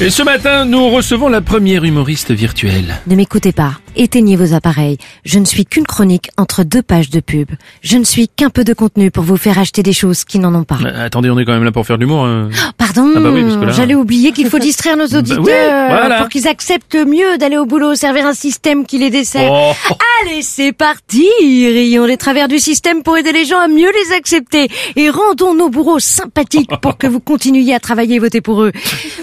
Et ce matin, nous recevons la première humoriste virtuelle. Ne m'écoutez pas, éteignez vos appareils. Je ne suis qu'une chronique entre deux pages de pub. Je ne suis qu'un peu de contenu pour vous faire acheter des choses qui n'en ont pas. Euh, attendez, on est quand même là pour faire de l'humour. hein. Pardon, Ah bah oui, là- j'allais oublier qu'il faut distraire nos auditeurs oui, voilà. pour qu'ils acceptent mieux d'aller au boulot, servir un système qui les dessert. Oh. Allez, c'est parti Rions les travers du système pour aider les gens à mieux les accepter et rendons nos bourreaux sympathiques pour que vous continuiez à travailler et voter pour eux.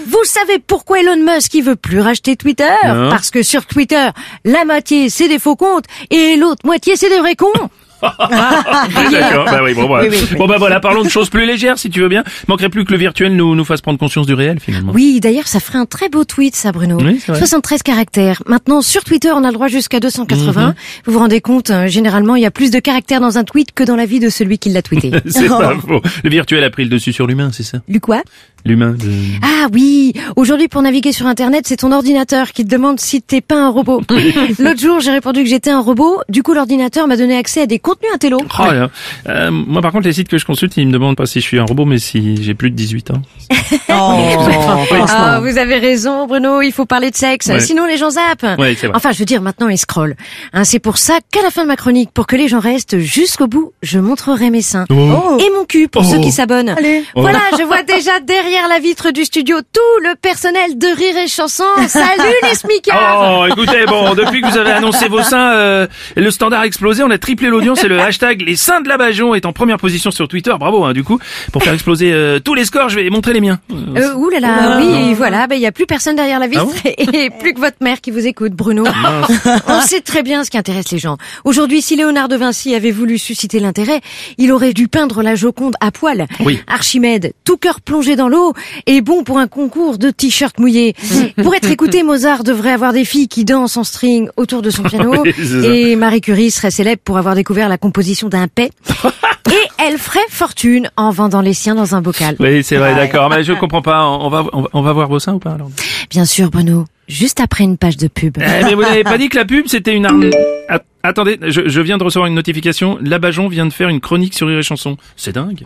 Vous savez pourquoi Elon Musk il veut plus racheter Twitter? Non. Parce que sur Twitter, la moitié c'est des faux comptes et l'autre moitié c'est des vrais cons. D'accord, bah oui, bon, bah, Oui, oui, oui. bon bah voilà, parlons de choses plus légères si tu veux bien. Manquerait plus que le virtuel nous, nous fasse prendre conscience du réel finalement. Oui, d'ailleurs, ça ferait un très beau tweet, ça, Bruno. Oui, c'est vrai. 73 caractères. Maintenant, sur Twitter, on a le droit jusqu'à 280. Mhm. Vous vous rendez compte, euh, généralement, il y a plus de caractères dans un tweet que dans la vie de celui qui l'a tweeté. C'est pas faux. Le virtuel a pris le dessus sur l'humain, c'est ça? Lu quoi? L'humain. Ah oui, aujourd'hui, pour naviguer sur Internet, c'est ton ordinateur qui te demande si t'es pas un robot. L'autre jour, j'ai répondu que j'étais un robot. Du coup, l'ordinateur m'a donné accès à des contenus intello. Oh là. Euh, moi par contre les sites que je consulte ils me demandent pas si je suis un robot mais si j'ai plus de 18 ans. Ah, vous avez raison, Bruno, il faut parler de sexe. Ouais. Sinon, les gens zappent. Ouais, c'est vrai. Enfin, je veux dire, maintenant, ils scrollent. Hein, c'est pour ça qu'à la fin de ma chronique, pour que les gens restent jusqu'au bout, je montrerai mes seins. Oh. Et mon cul, pour Oh. ceux qui s'abonnent. Voilà, je vois déjà derrière la vitre du studio tout le personnel de Rire et Chanson. Salut les smicards Oh, écoutez, bon, depuis que vous avez annoncé vos seins, euh, le standard a explosé, on a triplé l'audience et le hashtag les seins de la Bajon est en première position sur Twitter. Bravo, hein, du coup, pour faire exploser euh, tous les scores, je vais montrer les miens. Euh, ouh là là, oui, voilà, ben il y a plus personne derrière la vitre Ah et plus que votre mère qui vous écoute, Bruno. On sait très bien ce qui intéresse les gens. Aujourd'hui, si Léonard de Vinci avait voulu susciter l'intérêt, il aurait dû peindre la Joconde à poil. Oui. Archimède, tout cœur plongé dans l'eau, est bon pour un concours de t-shirts mouillés. pour être écouté, Mozart devrait avoir des filles qui dansent en string autour de son piano. Oui, et Marie Curie serait célèbre pour avoir découvert la composition d'un paix. et elle ferait fortune en vendant les siens dans un bocal. Oui, c'est vrai, d'accord, mais je comprends pas. On va, on va, voir vos seins ou pas alors Bien sûr, Bruno. Juste après une page de pub. Eh, mais vous n'avez pas dit que la pub c'était une arme. Att- Attendez, je, je viens de recevoir une notification. La Bajon vient de faire une chronique sur Rire et Chanson. C'est dingue.